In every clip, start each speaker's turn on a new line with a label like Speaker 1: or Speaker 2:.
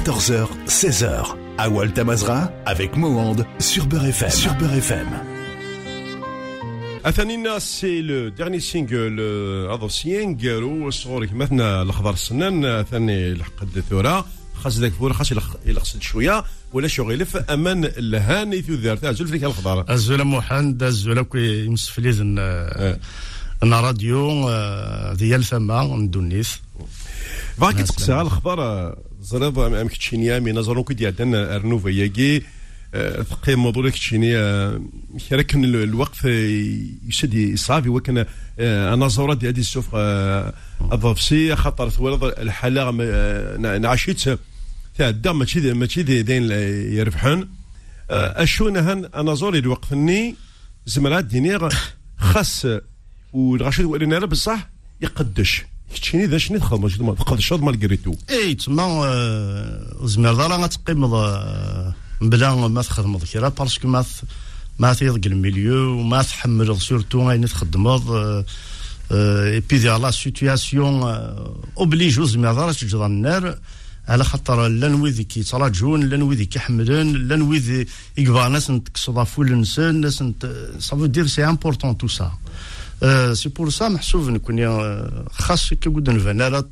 Speaker 1: 14h, 16h. Awal Tamazra avec Mohand sur Beurre FM. Sur Beurre FM.
Speaker 2: اثانينا سي لو ديرني سينجل هذا سينجل وصور مثلا الاخضر السنان ثاني لحقد ثورة خاص ذاك فور خاص يلقصد شوية ولا شغل في أمان الهاني في ذار تاع زلفك الخضر
Speaker 3: الزولا محمد الزولا كي مسفليز ان ان راديو آه، ديال ثما ندونيس
Speaker 2: فاك تقسى الخبر زرب ام كتشينيا مي نظرون كي ديال ارنوفا ياكي ثقي موضوع كتشيني كان الوقت يسد يصافي وكان أنا زورا ديال هذه السوف الضفسي خاطر الحاله نعشيت تعدى ماشي ماشي داين يربحون اشو نهن أنا زوري الوقت-ني زمرات دينيغ خاص والغاشي ورينا بصح يقدش كتشيني ذا شنو تخدم تقدش مالغريتو
Speaker 3: اي تما زمر دارا غتقيم بلا ما تخدمض كرا باسكو ما ما تيضق الميليو وما تحمل سورتو غاين تخدمض اي بي ديال لا سيتياسيون اوبليج زمر دارا تجد النار على خاطر لأن ويدي كيتراجون لأن ويدي كيحملون لأن ويدي يقبع ناس نتكسضافو الانسان ناس سافو دير سي امبورطون تو سا سي بور سا محسوب نكون خاص كي قد نفانا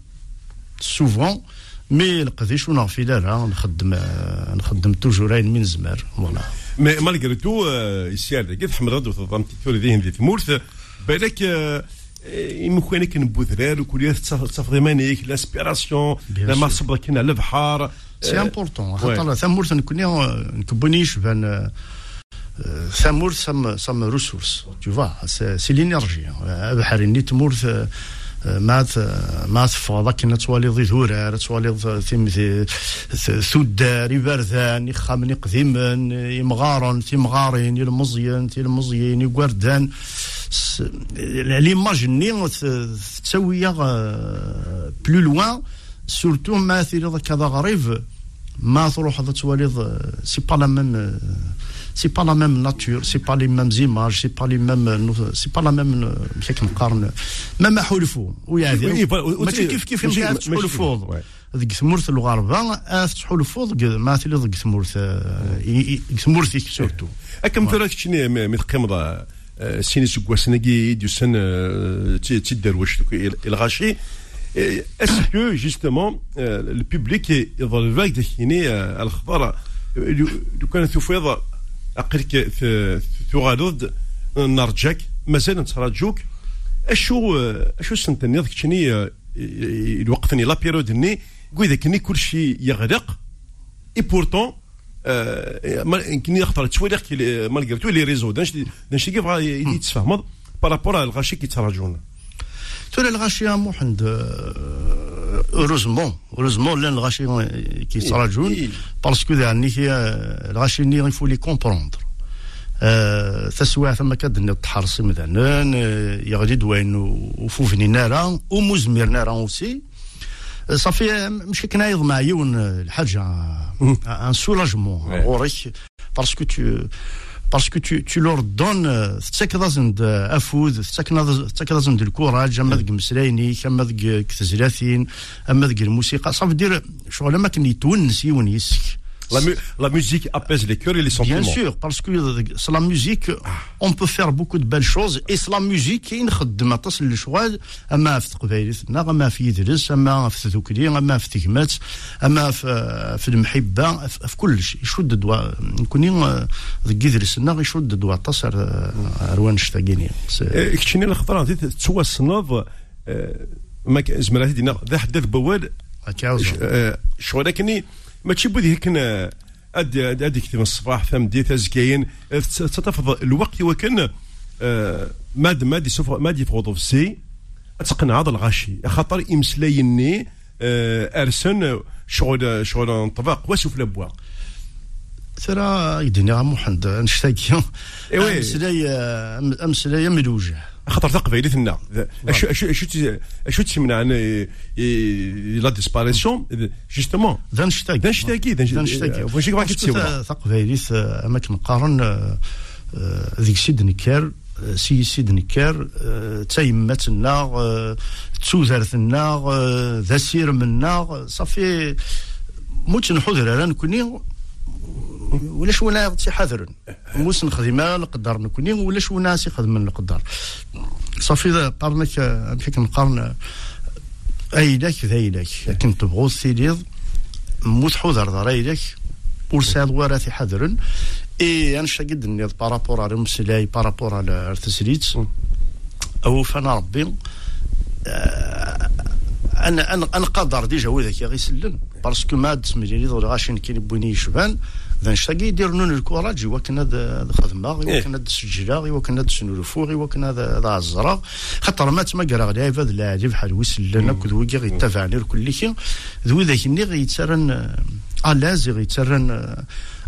Speaker 3: سوفون مي القديش ونغفي لا نخدم نخدم توجور عين من زمار فوالا
Speaker 2: مي مالغري تو يسيال كي تحمل غدو تضم تيتوري ذهن ذي تمورث بالك يمكن كان بوذرار وكل تفضي مانيك لاسبيراسيون لا ما صبر كنا على البحر
Speaker 3: سي امبورطون خاطر ثمورث نكون نكبونيش بان ثمورث سم سم ريسورس تو فا سي لينيرجي بحر ني تمورث مات مات فضا كنا توالي ضي ثورار توالي ثيم ثودار يبردان يخامن يقديمن يمغارن تيمغارين يلمزيان تيلمزيين يقردان ليماجيني تسوي بلو لوان سورتو ما ثيري كذا غريب ما تروح توالي سي با لا ميم c'est pas la même nature, c'est pas les mêmes images, c'est pas les mêmes, c'est pas la même كيف نقارن ما حلفو ويعني ماشي كيف كيف تحلفو ذيك ثمورث الغربة تحلفو ما تلي ذيك ثمورث ثمورث سورتو
Speaker 2: اكم ثلاث شنو متقمضة سيني سكواسناكي ديوسن تيدار واش الغاشي est-ce que justement le public يظل فاك داكيني الخبر لو كان تفيض اقلك تغالد نرجاك مازال نتراجوك أشو أشو سنتني؟ ذاك شني الوقت لا بيريود ني قوي ذاك كل شيء يغرق إي بورتون كني يخطر تواليخ مالغري لي ريزو. دانش كيف يتفهمض بارابور الغاشي كيتراجونا
Speaker 3: تولي الغاشي محمد اوروزمون اوروزمون لأن الغاشي كيتراجعون باسكو يعني الغاشي ني يفو لي كومبروندر تسوى ثم كاد تحرص مثلا يغدي دوين وفوفني نارا ومزمير نارا اوسي صافي مش كنا مع يون الحاجة ان سولاجمون غوريك باسكو تو باسكو تو تو لور دون تتاكد افوذ تتاكد الكوراج اما ذك مسلاينيك اما ذك كتزلاتين اما ذك الموسيقى صافي دير شغل ما كان يتونس يون يسك
Speaker 2: La, mu la musique apaise les cœurs et les sentiments.
Speaker 3: Bien sûr, parce que c'est la musique, on peut faire beaucoup de belles choses, et c'est la musique qui نخدم تصل للشغل اما في تقبايلتنا اما في يدرس اما في تذكري اما في تكمات اما في, في المحبه في كل شيء يشد دوا نكوني ذك يدرسنا يشد دوا تصر اروان شتاقيني
Speaker 2: كتشيني الخطره تسوى الصناف ما زمراتي دينا ذا حدث بوال شغل كني ماشي بودي هيك ادي ادي كتب الصباح ثم دي تزكاين تتفض الوقت وكان ماد مادي سوف مادي فوضو في سي. تقنع هذا الغاشي. خاطر امسلايني أرسن شغل شغل انطباق واسوف لبوا
Speaker 3: ترى يدني محمد نشتاقي
Speaker 2: ايوي
Speaker 3: امسلاي امسلاي ملوجة.
Speaker 2: خاطر تقبيلتنا اشو اشو أشو أشو تسمنا عن لا ديسباريسيون جوستومون نشتاقي ذا
Speaker 3: نشتاقي
Speaker 2: واش راك تسوى
Speaker 3: تقبيليت أما كنقارن ذيك سيد نكار سي سيد نكار تايمتنا تسوزرتنا ذا سير منا صافي موت نحضر أنا نكوني ولا شونا تيحاذرن موس نخدم نقدر نكوني ولا شونا خدم نقدر صافي إذا قارنك امشيك نقارن إيدك ذا إيدك لكن تبغو سيديض موت حضر ذا إيدك ورسال ورا حذرن إي أنا شاقد نيض بارابور على مسلاي بارابور على تسريت أو فانا ربي آه، أنا أنا أنا قادر ديجا وذاك غيسلن. باسكو ما تسميني ضل غاشين كاين بويني يشبان ذا نشتاقي يدير نون الكوراج كان هذا خدمة. كان هذا السجلة إوا كان هذا سنورفور إوا كان هذا عزرا خاطر ما تما كرا غلايف هذا اللاعب بحال ويسلن كل ويكي غيتفعني كل شيء ذو ذاك الني غيتسرن الاز غيتسرن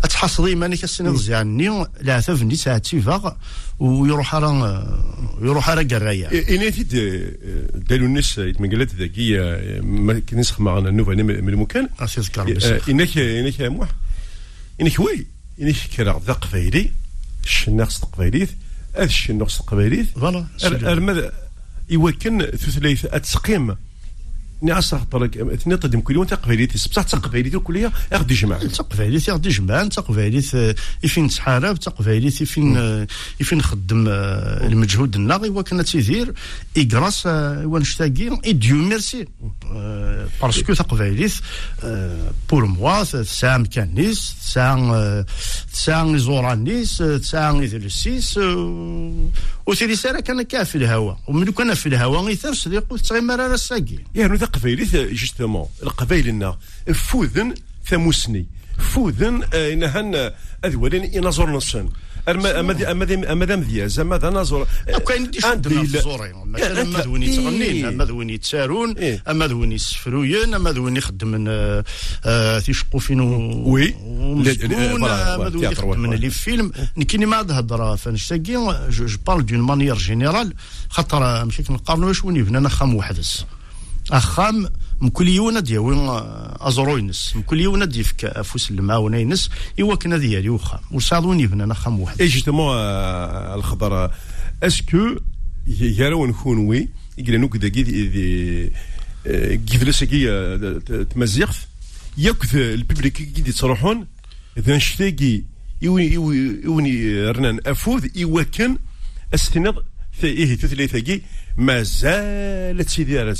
Speaker 3: اتحصري ماني كسني زياني لا ثفني ساعات تيفاغ ويروح على يروح على قرايه
Speaker 2: إني تيد دالو الناس يتمقلت ذاكي ما كنسخ معنا النوفا من المكان انك انك موح إنك وي إنك كرا ذا قبايلي الشناقص تقبايليت هذا الشناقص تقبايليت
Speaker 3: فوالا
Speaker 2: ارمد يوكن ثلاث اتسقيم نعس طرق اثنين قدم كل يوم بصح تقبيليتي الكلية ياخذ جمع
Speaker 3: تقبيليتي ياخذ جمع تقبيليت يفين تحارب تقبيليت يفين يفين نخدم المجهود الناغي وكان تيدير إكراس ونشتاقي إي ديو ميرسي. باسكو تقبيليت بور موا تسعة مكانيس تسعة تسعة زورانيس تسعة إذلسيس وثيري سارة كان كافي الهواء ومن كان في الهواء غيثار صديق تغيمر على الساقي
Speaker 2: يعني ذا قبايلي جوستومون القبايل فوذن ثموسني. فوذن إنهن أذولين إنازور نصن اما اما اما اما دام دياز اما ذا نازور
Speaker 3: كاين دي شدنا الزورين أما ذوين يتغنين أما ذوين يتسارون أما ذوين يسفروين أما ذوين يخدم تيشقوا فين
Speaker 2: وي.
Speaker 3: أما ذوين يخدم لي فيلم. نكيني ما هضر فنشتاقي. جو بارل دون مانيير جينيرال خاطر مشيت نقارنوا واش وين يبنى خام وحدس. أخام مكل يونا دياوي أزرو ينس. مكل يونا ديفك أفوس المعاونه ينس. إيوا كنا ديالي وخا. وصادون يبنى أنا خام واحد
Speaker 2: اي جوستومون الخضر أسكو يراو نكون وي يقول نوك داكي دي كيفلسكي تمزيغت ياك الببليك كي يتصرحون ذا نشتاقي يوني رنان أفوذ إيوا كان إيه ثلاثة مازالت سيدي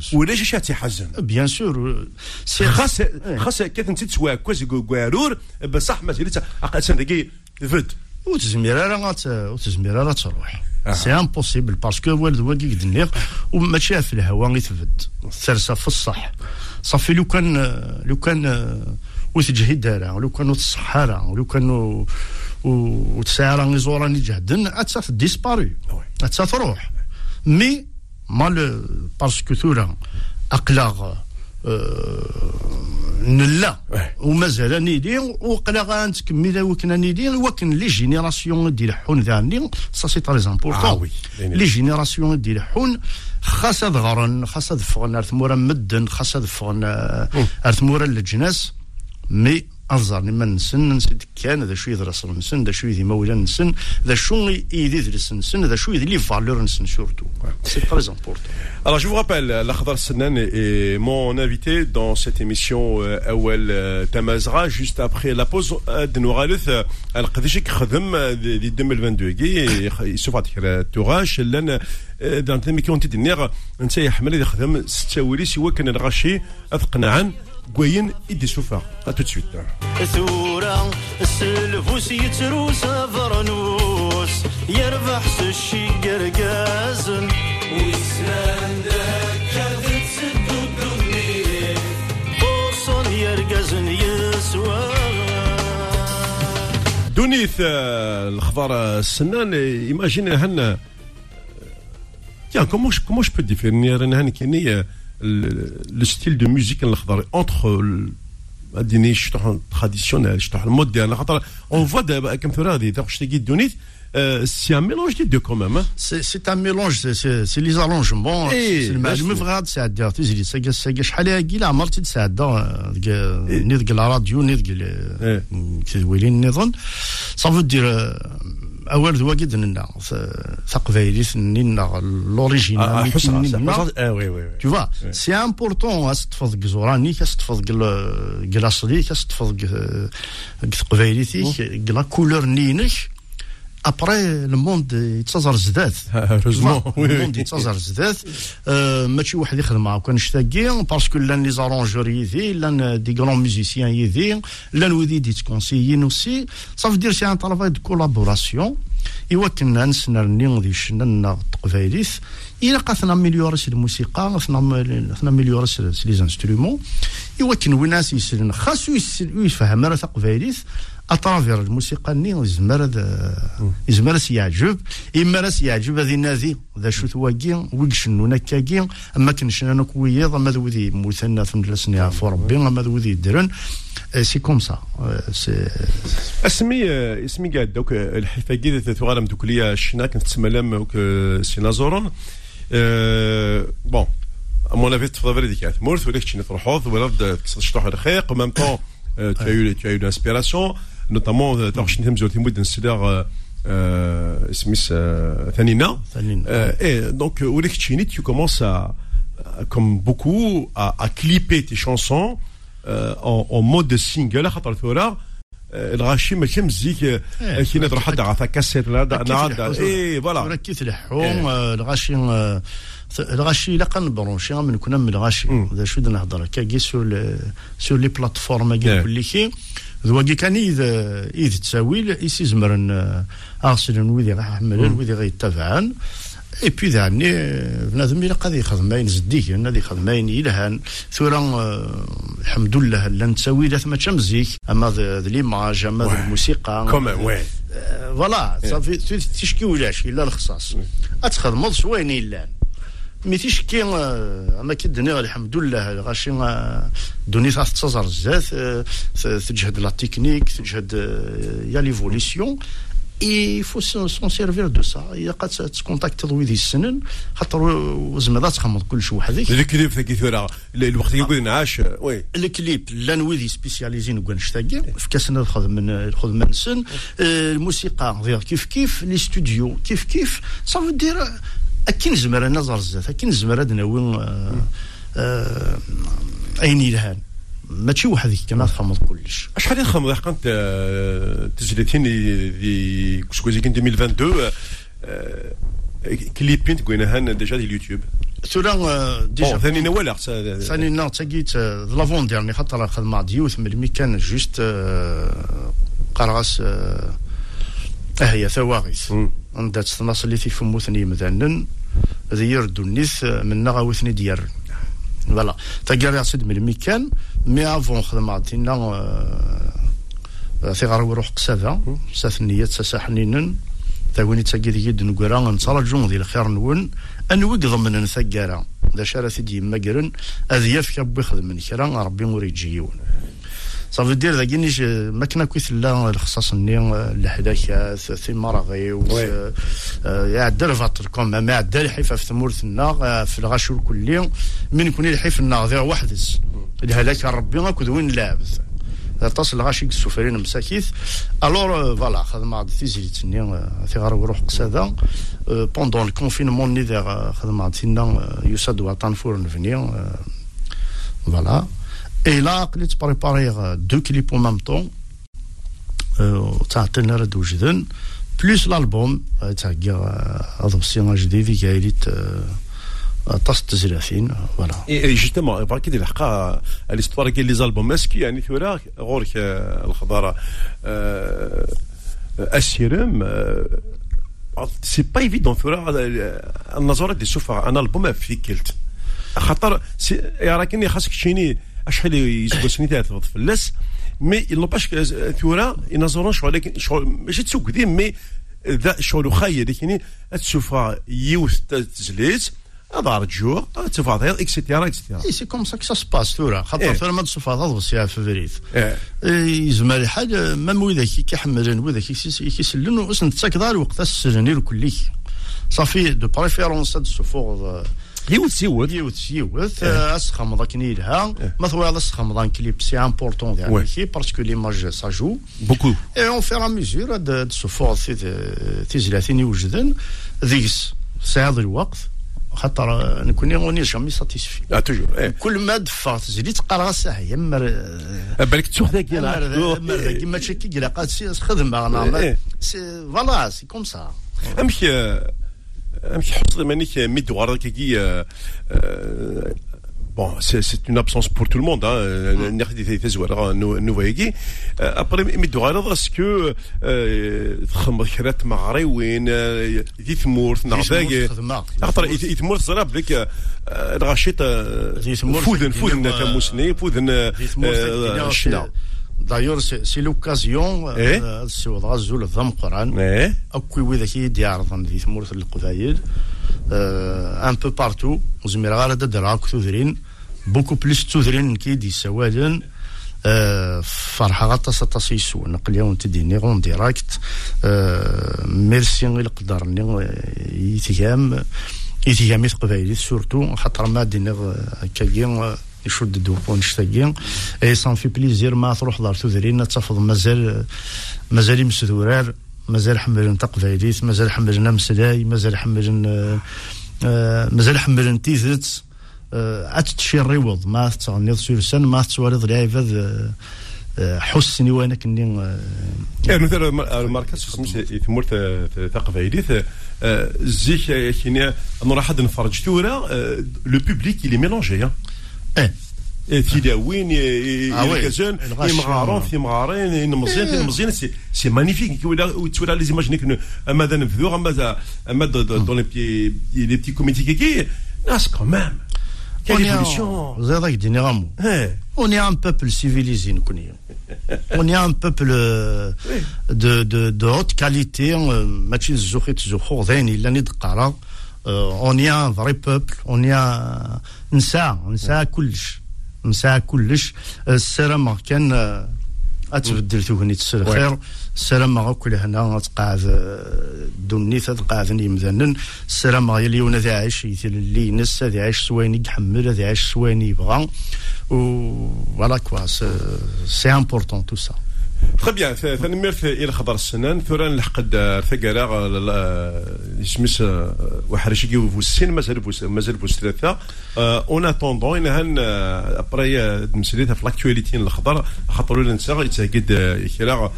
Speaker 3: سور
Speaker 2: ولا شي تيحزن
Speaker 3: بيان سور
Speaker 2: خاص خاص كيف أنت تسوا كوز كوارور بصح مازالت اقسم دقي فد.
Speaker 3: وتزمير راه وتزمير راه تروح. سي امبوسيبل باسكو والد واقي قد وماشي في الهواء غيتفد ترسى في الصح. صافي لو كان لو كان وتجهد دارا لو كانوا الصحارى لو كانوا وتسعى راني زوراني جهدن اتسا ديسباري اتسا تروح مي مال باسكو ثورا أقلاغ نلا. ومازال نيدي وقلا غنتكمل وكنا نيدي وكن لي جينيراسيون ديال حون ذاني. سا سي تري امبورطون لي جينيراسيون ديال حون خاص ظهرن خاص دفغن ارثمورا مدن خاص دفغن ارثمورا للجناس مي أرزار لما نسن نسن كان ذا شوي ذا رسل نسن ذا شوي ذي مولا نسن ذا شو يدي ذرس نسن ذا شوي ذي لي فالور نسن سورتو. سي تري امبورتون
Speaker 2: Alors je vous rappelle, l'Akhdar Senan est mon invité dans cette émission Awel Tamazra juste après la pause de Nouraluth القديش خدم دي 2022 كي يسوف كرا توغاش لأن دان تمي كون تدنيغ انت يحمل يخدم ستاولي سوا كان الغاشي اثقنعا كوين يدي سوفا ا تو سويت ثورة السلفوس يتروس فرنوس يربح سشي قرقازن ويسان كذب سدو الدنيا بوصل يرقازن يسوى دونيث الخضار السنان ايماجين هنا Tiens, comment je, comment je peux définir le style de musique entre الديني شطح تراديسيونيل شطح المودرن خاطر اون فوا كم ثورة هذه تاخذ شتي دونيت سي ان ميلونج دي دو كون ميم
Speaker 3: سي ان ميلونج سي لي زالونجمون سي المعلومه فغاد ساعد تزيد ساكا ساكا شحال هاكي لا عمرتي تساعد نيض الراديو نيض كذويلين نظن صافو دير اول ذو قد لنا تقبايليت نينا لوريجينال
Speaker 2: اه وي وي
Speaker 3: Tu vois, c'est important أستفض جزورانيك أستفض جلاصليك أستفض قبايليتيك لا كولور نينك ابري الموند يتزر زدات
Speaker 2: هوروزمون
Speaker 3: الموند يتزر زدات ماشي واحد يخدم معاه كان شتاكي باسكو لأن لي زارونجور يدي لأن دي غران ميوزيسيان يدي لأن ودي دي تكونسيين اوسي صافي دير سي ان طرافاي دو كولابوراسيون ايوا كنا نسنرني دي شننا تقبايليت إلى قاثنا اميليوريس الموسيقى ثنا اميليوريس لي زانسترومون ايوا كن وناس يسلن خاصو يفهم راه تقبايليت اترافير الموسيقى ني يزمر يزمر يعجب اما راس يعجب هذه نادي ذا شو ثواكي ويكشنو نكاكي اما كنشنا أنا كويض اما مثنى في مدرسني عفو ربي اما ذوذي يدرن سي كوم سا سي
Speaker 2: اسمي اسمي قاعد دوك الحفاقي تغالم دوك ليا الشنا كنت تسملم سي نازورون بون مون افي تفضل هذيك مورث ولكن تروحوض ولا تكسر شطوح الرخيق ومام طون tu as eu tu as eu l'inspiration notamment تعرف شنو تمزور تمود نسلر سميس ثانينا et donc ولك تشيني tu commences à comme beaucoup à, à clipper tes chansons euh, en, en mode single خاطر ثورة الغاشي ماشي مزيك كي نضرب حد عطا كاسيت لا نعاد اي فوالا
Speaker 3: كي تلحون الغاشي الغاشي لا كنبرونشي من كنا من الغاشي هذا شو نهضر كاكي سور سور لي بلاتفورم كي ذواكي كان إذ إذ تساويل يسيزمرن أغسلن ويدي غا حملن ويدي غا يتبعن اي بي ذاني بنادم إلى قد يخدمين زديك نادي خدمين يلهان ثورا الحمد لله لا نتساوي لا ثما مزيك اما ذا ليماج اما الموسيقى
Speaker 2: كومان وي
Speaker 3: فوالا صافي تشكي ولاش الا الخصاص اتخدم شوين الا مي تيشكي أما كي الدنيا الحمد لله غاشي دوني تتصزر بزاف تجهد لا تكنيك تجهد يا ليفوليسيون. اي فو سون سيرفير دو سا الا قد تكونتاكت ويدي السنن خاطر زعما تخمض كلش وحدك
Speaker 2: الكليب ثاكي ثورا الوقت يقول نعاش وي
Speaker 3: الكليب لأن ويدي سبيسياليزين وكان شتاقي في كاسنا ناخذ من ناخذ من سن الموسيقى غير كيف كيف لي ستوديو كيف كيف صافي دير اكي نزمر أنا زرزات اكي نزمر هاد ناوي أين يلهان؟ ماشي وحدك كما تخمض كلش
Speaker 2: شحال نخمض حقا تسجيلتين دي كوسكوزي كان 2022 كليبين تقول هان ديجا دي اليوتيوب.
Speaker 3: ثورا ديجا.
Speaker 2: ثاني نوالا
Speaker 3: ثاني نار تاكيت لافون ديرني خاطر خدمة ديوث ملي كان جوست قرغاس هي ثواغيث عندها تناص اللي في موثني مثلا هذا يردو النيث من نغاوثني ديار. فوالا. تاكاري سيد من الميكان مي أفون خدماتنا في غار روح قسافة. ساثنية ساحنين تاويني تاكي دي جد نقرا نترجو ذي الخير نون. انويك ضمن نثقارا ذا شارع سيدي مقرن اذ يفك أبو يخدم من كرا ربي موري يجيون صافي دير ذاك نيش ما كنا كويث لا الخصاص ني الحداثات في مراغي و يعدل فاتركم ما يعدل الحيفه في ثمورثنا في الغاشور كلي من يكون الحيف النار ذا وحدس الهلاك ربي غاكو وين لابس تصل غاشي السفرين مساكيث الور فوالا خدمة تيزيلي تني في غار روح قسادة بوندون الكونفينمون ني ذا خدمة تينا يساد وطن فور نفني فوالا Et là, قلت بريباري دو كليب أو ميم طون تعطينا رد وجدن بلوس الالبوم تاع ادوبسيون جديد كايليت طاس التزرافين فوالا
Speaker 2: اي جوستومون فرا كي الحقا ليستوار كاين لي زالبوم ماسكي يعني ثورا غورك الخضاره السيرم سي با ايفيدون ثورا النظره دي شوف أنا البوم في كلت خاطر راكني خاصك تشيني أشحال يسوى ثلاثة فلاس مي نوباش ثورا ينظرون شغل لكن شغل ماشي تسوق ديم مي ذا شغل خايا لكن تشوف يوث تزليت هذا رجوع تفاضل اكسيتيرا اكسيتيرا
Speaker 3: إي سي كوم سا كو سباس ثورا خاطر ثورا ما تفاضل بس يا فيفريت يزمر الحاج مام وذاك كيحملن وذاك كيسلن وسن تساكدار وقت السجن كلي صافي دو بريفيرونس هاد السفور
Speaker 2: يوث يوث.
Speaker 3: يوث يوث. اسخمض كني يلها مثلا هذا اسخمض كليب سي امبورطون يعني كي باسكو ليماج سا جو
Speaker 2: بوكو.
Speaker 3: اي اون فير ميزور هاد سوفور تيزلاتين يوجدن ذيس ساعد الوقت خاطر نكون غوني جامي ساتيسفي
Speaker 2: آه توجور
Speaker 3: كل ما دفعت زيدي تقرا ساعه يمر
Speaker 2: بالك تسوق ذاك
Speaker 3: يمر كيما تشكي كلا قاد خدمة أنا فوالا سي كوم سا.
Speaker 2: أمشي Amek tḥusseḍ iman-ik c'est une absence pour tout le monde, Après, mi d-tuɣaleḍ est-ce
Speaker 3: que. دايور سي لوكازيون السيوض غزول الضم قران اكوي وذاك يدير ذي ثمورت القبايل ان بو بارتو وزمير غالا دراك تودرين بوكو بليس تودرين كي دي سوالن فرحة غطاس أطاس يسوى نقل يوم تديني غون ديراكت ميرسي غير قدرني يتيام يتيام يتقبايلي سورتو خاطر ما ديني كاين يشد دو بونشتاكين اي سان في بليزير ما تروح دار تودرين تفض مازال مازال يمسدورار مازال حملن تقبايليت مازال حملن مسلاي مازال حملن مازال حملن تيزت اتشي الريوض ما تغنيض سورسان ما تسواليض لعيبة حسني وأنا كني
Speaker 2: يعني مثلا المركز سميت ثمورت تقبايليت زيك كيني أنا راح نفرج ثورة لو بوبليك اللي ميلونجي
Speaker 3: آه
Speaker 2: تيداوين يكازون يمغارون في مغارين مزيان مزيان سي مانيفيك ولا تورا لي زيماج نيك ماذا نفذو ماذا ماذا دون لي بي لي بتي كوميتي كي ناس كومام
Speaker 3: Quelle évolution. زادك ديني غامو On est un peuple civilisé, nous connaissons. On est un peuple de, de, de haute qualité. ماشي الزوخيت زوخور ذاني لا ندقرا On est un vrai peuple. On est un نساء نساء كلش نساء كلش السلام كان اتبدل ثوغني الخير السلام غاكل هنا تقاعد دوني تقاعد يمذنن السلام يلي ونا ذي عايش اللي نس ذي عايش سواني يحمل ذي عايش سواني يبغى و فوالا كوا سي امبورطون تو سا
Speaker 2: تخي بيان ثنميرت إلى خضر السنان ثوران لحقد ثقالا اسمس وحرشكي وفوسين مازال مازال فوس ثلاثة اون اتوندون ان هان ابري مسليت في لاكتواليتي الخضر خاطر ولا نسى يتاكد كرا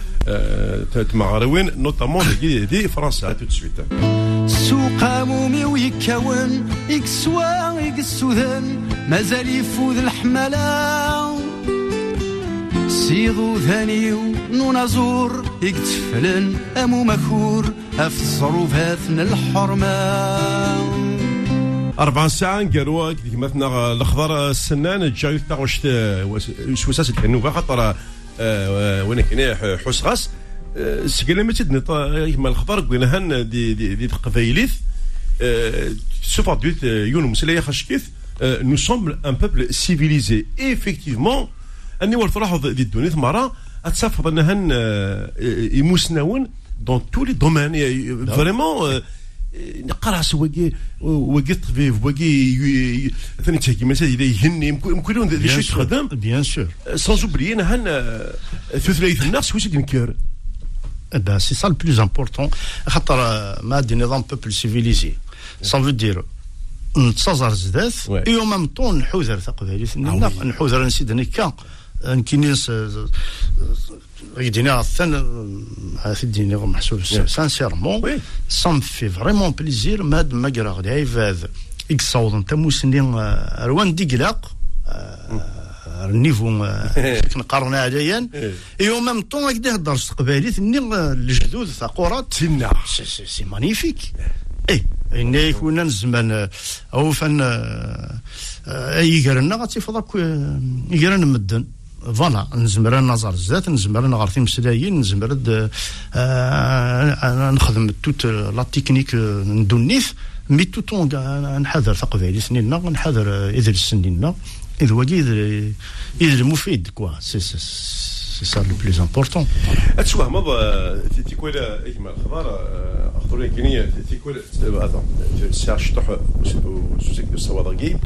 Speaker 2: تمغروين نوتامون دي, فرنسا تو سويت
Speaker 4: سوق مومي ويكون يكسوا يكسوذن مازال يفوذ الحملة. سيغو ثانيو نونازور يكتفلن أمو مكور أف الصروفاتنا الحرمة.
Speaker 2: أربع ساعة قالوا كما مثلا الأخضر السنان جاي تاغوش سوساس الكنوبة خاطر وين كاين حوس غاس. سكيلا ما تدني كما الخضر قلنا هن دي دي, دي قبايليث سوف دويت يون مسلايا خشكيث nous sommes un peuple civilisé. Et effectivement, أني ورث دي الدنيا مرة اتسافر انهن يموسناون دون تو لي دومين فريمون نقرا سواقي وقي طبيب وقي ثاني تهكي مثلا إذا يهني يمكن ذي شيء تخدم.
Speaker 3: بيان سور
Speaker 2: سون اوبليي نهن ثلاث الناس واش نكر
Speaker 3: ça le plus important. خاطر ما دي نظام بوبل سيفيليزي سا فو دير نتصازر زدات اي ميم طون نحوذر تقبايليت نحوذر نسيد نكا. نكينيس يدينا الثان هذا ديني محسوب سانسيرمون سا me fait vraiment plaisir ماد ما قرا غدي عيفاد يكصاوض انت موسني روان ديكلاق النيفو نقارنا عليا اي او ميم طون هكذا هضر تقبالي ثني الجدود ثقورات
Speaker 2: سنا
Speaker 3: سي مانيفيك اي إني يكون الزمان أو فن يقرنا غتيفض يقرن مدن فوالا نزمر نظر الزات نزمر نغار تمسلايين نزمر نخدم توت لا تكنيك ندونيث مي توتون نحذر تقبايلي سنينا نحذر إذا السنينا إذا واقي إذا المفيد كوا سي سي سا لو بلوز امبورتون
Speaker 2: اتسوه مض تيكوال اجمال الخضار اخطر كينيا تيكوال اتون سيرش طح سوسيك دو الصوادقي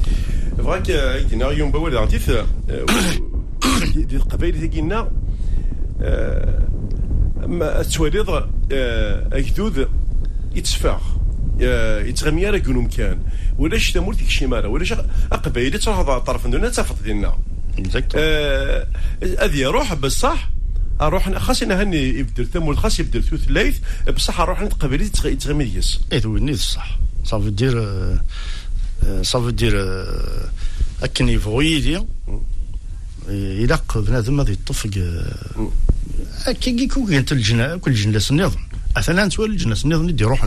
Speaker 2: فراك يدينا يوم بوال عتيث دي القبائل تيجينا ما تواليض أكدود يتسفاغ يتغمي راه كونو مكان ولاش تمور ديك الشماره ولاش اقبايلي تروح طرف دونا تفط ديالنا. هذه روح بصح أروح خاص أنا هني يبدل ثمول خاص يبدل ثوث ليث بصح أروح نتقبل يتغمي ديس
Speaker 3: اي وني صح صافو دير صافو دير اكن يدي يلاق بنادم غادي يطفق كي كي الجنة كل جنة النظام مثلا تولي الجناس النظام ندي روح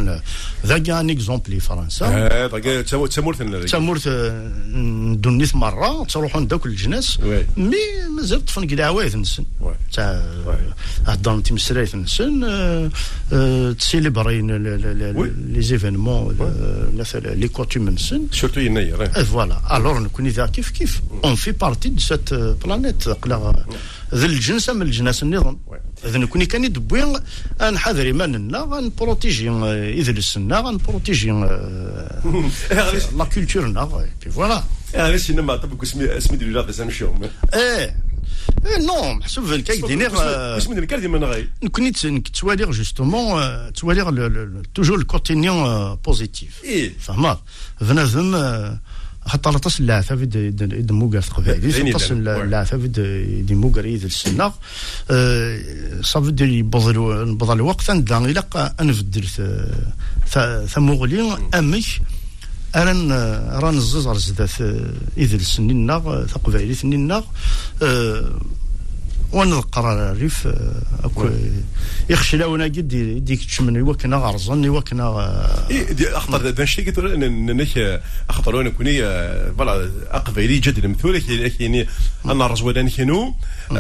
Speaker 3: ذاك ان اكزومبل فرنسا
Speaker 2: آه تمورت
Speaker 3: تمورت ندونيت مرة تروحوا نداك الجناس. مي مازال طفن كدا عوايد نسن. تاع هضر انت مسرايت نسن تسيليبري لي زيفينمون مثلا لي كوتيم نسن
Speaker 2: سورتو يناير
Speaker 3: فوالا الور نكون اذا كيف كيف اون في بارتي دو سيت بلانيت قلا ذا الجنس من الجناس النظام. اذا نكوني كان يدبوي نحذر إيماننا غنبروتيجي اذلسنا غنبروتيجي لا كولتورنا بي فوالا.
Speaker 2: علاش ما طبق اسمي اسمي ديال لا سامشوم
Speaker 3: إيه. نو محسوب في الكاك دينيغ
Speaker 2: اسمي ديال الكاك ديما نغي
Speaker 3: نكوني تواليغ جوستومون تواليغ توجور الكوتينيون بوزيتيف.
Speaker 2: إيه.
Speaker 3: فهمت؟ بنادم خاطر تصل اللاعب يد موكر تقبايلي تصل اللاعب يد موكر يد السنة. صافي دير يبضل الوقت. عندنا إلا نفدر ثمغلي أمك أران ران الزز على زدات إذا السنين تقبايلي ثنين ونذكر الريف أكو يخشى لونا قد ديك تشمن يوكنا غرزن يوكنا
Speaker 2: إي أخطر. ذا شيء قلت نك أخطر. وأنا كوني فوالا أقبيلي جد المثول. يعني أنا رزوان كانوا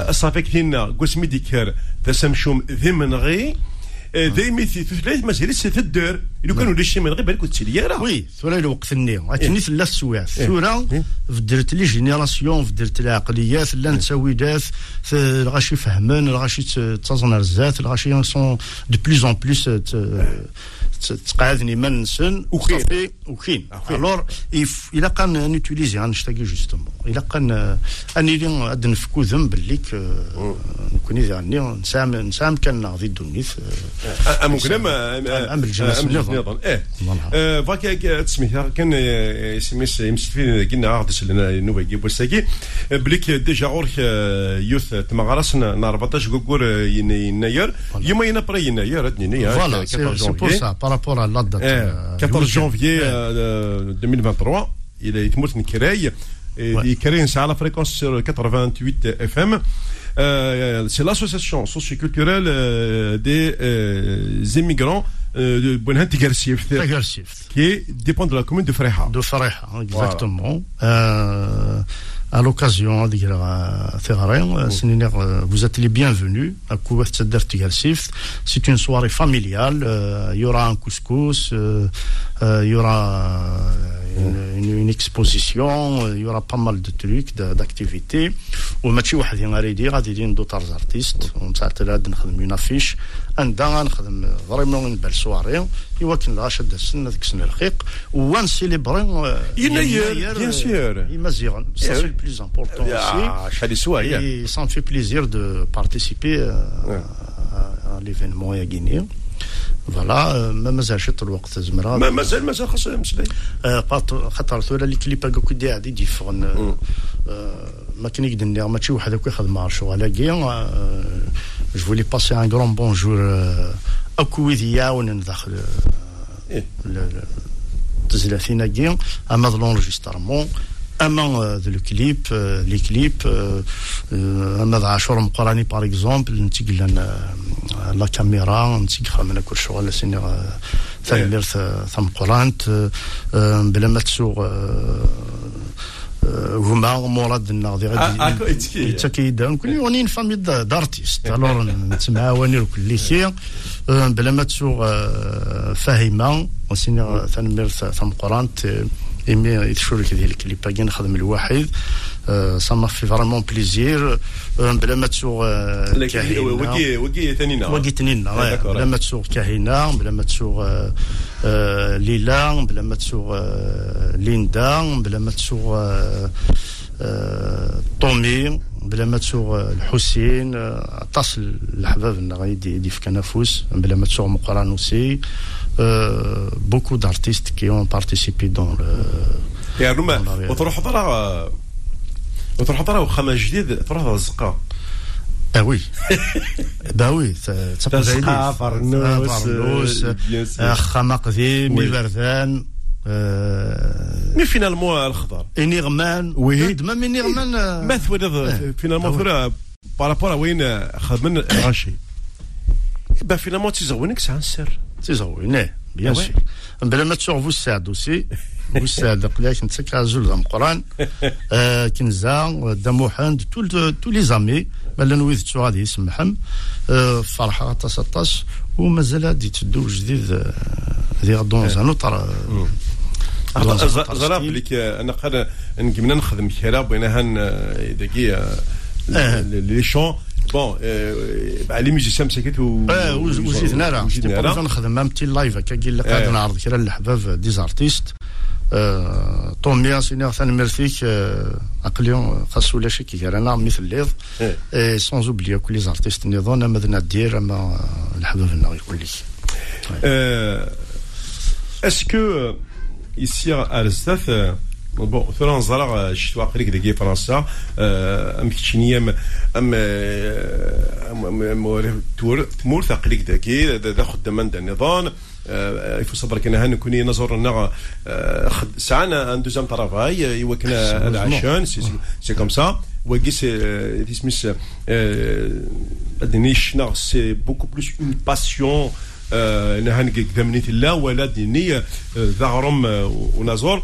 Speaker 2: صافي كثيرنا قسمي ديكار ذا سمشوم ذي من غي دايما ثلاث مازال تدار لو كانوا لي شي من غير بالك تسيليارا
Speaker 3: وي ثورة الوقت الني عتني ثلاث سوايع ثورة فدرت لي جينيراسيون فدرت العقليات لا نساويدات الغاشي فهمان الغاشي تزنر الزات الغاشي سون دو بلوز ان بلوس تقعدني من نسن وكين وكين الور الا كان نوتيليزي غنشتاقي جوستومون الا كان اني لي غاد نفكو ذنب الليك نكوني يعني نسام نسام كان غادي دونيت
Speaker 2: ممكن ام
Speaker 3: الجنس
Speaker 2: النظام آه فاك تسميتها كان سميس يمسفين قلنا عقد لنا نوبه يجيب وساكي بليك ديجا غورك يوث تمغرس نا 14 كوكور يناير يوم ينابري يناير ادني
Speaker 3: فوالا سي بور سا rapport à la date.
Speaker 2: Eh, 14 janvier euh, 2023, il est mort en Kéreï. Il crée à la fréquence sur 88 FM. Euh, c'est l'association socioculturelle euh, des euh, immigrants de Bonhant Tigarsif, qui dépend de la commune de Freha.
Speaker 3: De Freha, exactement. Voilà. à l'occasion vous êtes les bienvenus à Kouvet C'est une soirée familiale. Il y aura un couscous, il y aura une, une, exposition, il y aura pas mal de trucs, d'activités. وماشي واحد غادي يدير غادي يدير دوطار زارتيست ونساعد غادي نخدم اون افيش عندها نخدم فريمون اون بال سواري يوكن لا شد السن ذيك السنة الخيق وان سيليبري
Speaker 2: يناير بيان سور
Speaker 3: يمازيغن سا سي بلوز امبورتون
Speaker 2: اوسي شحال سوايع
Speaker 3: اي سان في بليزير دو بارتيسيبي à l'événement يا غينيا فوالا ما مازال شي طول الوقت زمرا
Speaker 2: ما مازال مازال خاص نمسلي
Speaker 3: خاطر ثورة اللي كليبا كوكو دي عادي دي فغن ما كان يقدر ندير ماشي واحد هكا يخدم على الشغل كي جو فولي باسي ان غران بونجور اكو ويدي يعاون داخل التزلافين كي اما لونجسترمون اما الكليب لي كليب اما ذا عاشور مقراني باغ اكزومبل نتيق لا كاميرا نتيق خدمنا كل شغل سيني ثاني ثم قرانت بلا ما تسوق هما مراد الناضي غادي يتكيد نكون وني اون فامي دارتيست الور نتمعاوني وكل شيء بلا ما تسوق فاهمه وسيني ثاني ثم قرانت ايمي يتشارك ذي الكليب باقي نخدم الواحد سا ما في فريمون بليزير بلا ما تسوق
Speaker 2: لكن وكي وكي ثانينا
Speaker 3: وكي تنينا بلا ما تسوق كاهنة بلا ما تسوق ليلى بلا ما تسوق ليندا بلا ما تسوق طومي بلا ما تسوق آه، الحسين عطاس الحباب غيدي يدي في كنافوس بلا ما تسوق مقران اوسي بوكو d'artistes qui ont participé dans le
Speaker 2: يعني
Speaker 3: والله
Speaker 2: رما
Speaker 3: يا-
Speaker 2: وتروح حضرة وتروح حضرة وخامة جديد تروح الزقا
Speaker 3: Ah oui. bah oui, تبقى
Speaker 2: تزقا، فرنوس،
Speaker 3: فرنوس
Speaker 2: آه، bien sûr.
Speaker 3: خامة قديم
Speaker 2: Oui.
Speaker 3: ميبردان
Speaker 2: مي فينالمون الخضر
Speaker 3: انيغمان
Speaker 2: Oui.
Speaker 3: ما من انيغمان آه،
Speaker 2: ما ثولد فينالمون ثورة بارابور وين خدمنا راشي با فينالمون تيزغونيك ساعة السر
Speaker 3: تيزوين إيه بيان. سور بلا ما تشوف السعد اوسي السعد قلاك انت كازول ذا مقران آه، كنزا دموحان تو تو لي زامي مالا نويذ تسو غادي يسمحم آه، فرحه غطاس طاس ومازال غادي تدو جديد آه، ذي غدون زانوطر
Speaker 2: زرا بليك أنا قال نقمنا نخدم كرا بغينا هان داكي
Speaker 3: آه.
Speaker 2: لي شون بون مع لي ميوزيسيان مساكت و
Speaker 3: آه وزيدنا راه
Speaker 2: وزيدنا
Speaker 3: تيبقى
Speaker 2: راه
Speaker 3: نخدم مام تي لايف هكا قال لك قاعد. نعرض دي زارتيست آه، طوميا سيني ثاني ميرثيك آه، عقلي خاص ولا شي كي أنا مثل ليض سون زوبليا كل لي زارتيست نظام ماذا دير اما الحباب يقول
Speaker 2: que euh, ici à Alsace, euh, bon, ثورا نزرع الشتوى قريك داكي فرنسا آه، ام كيتشيني ام ام تمور قريك داكي دا دا خدام دا النظام يفو صبر كنا هان كوني نزور لنا ساعنا ان دوزام طرافاي ايوا كنا العشان سي سي كوم سا وكي سي تسميس ادني شنا سي بوكو بلوس اون باسيون نهان قدامني تلا ولا ديني ذعرم ونزور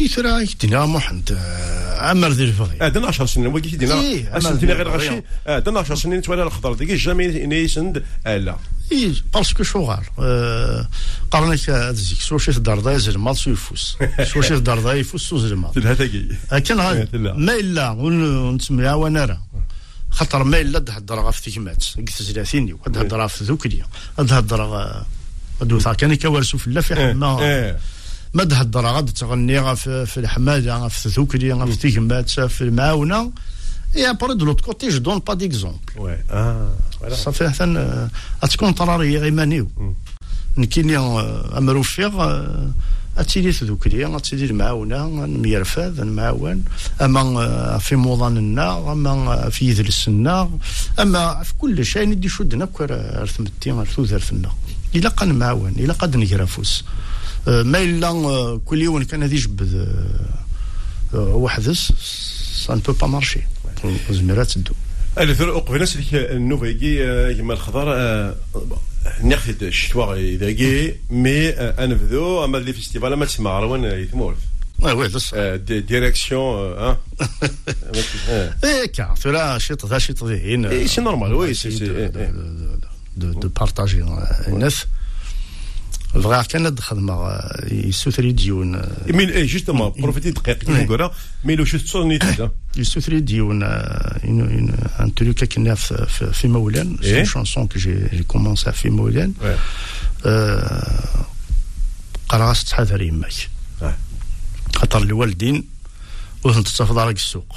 Speaker 3: يثرا يكتنا محمد آه، عمر ذي الفغي
Speaker 2: آه دنا 10 سنين وكي دينا
Speaker 3: إيه،
Speaker 2: اسنتينا
Speaker 3: أما
Speaker 2: غير غشي. آه دنا 10 سنين توالى الخضر. داكي جامي نيسند الا
Speaker 3: إي باسكو شغال آه، قرنك هذيك سوا شي دار ضاي زلمات سو يفوس. سوا شي دار ضاي يفوس سو زلمات
Speaker 2: تلها تاكي.
Speaker 3: كان. ما إلا ون- نسميها وأنا راه خاطر ما إلا تهضر غا في تكمات قلت زلاتيني وتهضر في ذوكليا تهضر دوثا كان كوارسو في لا في حما ما تهضر غا تغني في, في الحماده في غا في تكمات في المعاونه اي ابري دو لوت كوتي جو دون با ديكزومبل
Speaker 2: وي آه
Speaker 3: صافي حتى تكون طراريه غي مانيو نكيني امرو فيغ اتيلي تذكري اتيلي المعاونه ميرفاذ المعاون اما في موضاننا اما في يدرسنا اما في كل شيء ندي شدنا كوار ارثمتي ارثو ذرفنا الا قد نمعاون الا قد نكرافوس ما الا كل يوم كان هذا يجبد وحدس سان بو با مارشي زميرات تدو
Speaker 2: الثر قبل سلك النوفيجي كما الخضر ناخذ الشتوى اذا جي مي أنا فذو اما لي فيستيفال ما تسمع روان يثمور
Speaker 3: وي وي بس
Speaker 2: ديريكسيون آه
Speaker 3: إيه كا ثلا شيط ذا شيط ذهين
Speaker 2: سي نورمال، وي، سي-
Speaker 3: دو بارتاجي الناس بغا كان خدمة يسوثري ديون
Speaker 2: مين اي جوستومون بروفيتي دقيقه كيما نقولها مي لو شفت تصوني تدا
Speaker 3: يسوثري ديون ان تروك كنا في مولان. سي شانسون كو جي كومونسي في مولان قراص تحذر يماك
Speaker 2: آه.
Speaker 3: خاطر الوالدين وثنت تفضل السوق.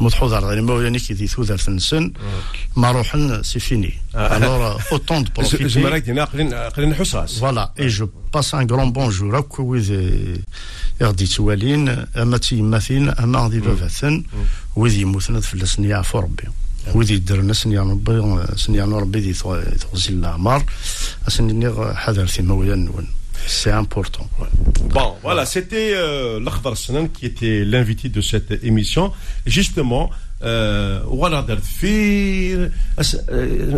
Speaker 3: مضحوظ على ما ولاني كي ذي ثوذر ثنسن ما روحن سي فيني. الوغ اوتون دو بروفيتي
Speaker 2: زمراك دينا قلين قلين نحوس راس
Speaker 3: فوالا اي جو باس ان غران بونجور هاك ويذ غادي توالين اما تيماثين اما غادي باباثن ويذ يموتنا في عفو ربي ويذ يدرنا سنيا ربي سنيا ربي ذي تغزي الاعمار اسني حذر في مولا نون C'est important.
Speaker 2: Bon, voilà, c'était euh, l'Akhdar Sanan qui était l'invité de cette émission. Et justement, ولا درت في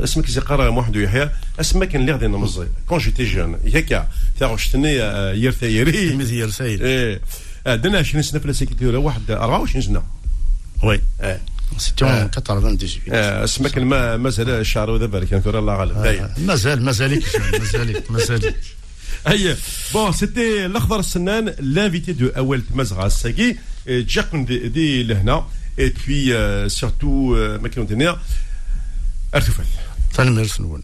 Speaker 2: اسمك زي قرا محمد يحيى اسمك كان اللي غادي نمزي كون جيتي جون ياك تاع شتني يير ثايري
Speaker 3: مزيار سيد
Speaker 2: إيه درنا 20 سنه في السيكولتيرا واحد 24 سنه
Speaker 3: وي
Speaker 2: إيه
Speaker 3: سيتي 98
Speaker 2: اسمك ما مازال الشعر ذا بالك كان الله غالب
Speaker 3: مازال مازالك مازالك مازالك
Speaker 2: Aïe. Bon, c'était l'Akhdar Senan, l'invité de Awel Mazra Sagi, Jacques des Lehna, et puis euh, surtout, euh, Makinon
Speaker 3: Dener, Artoufal.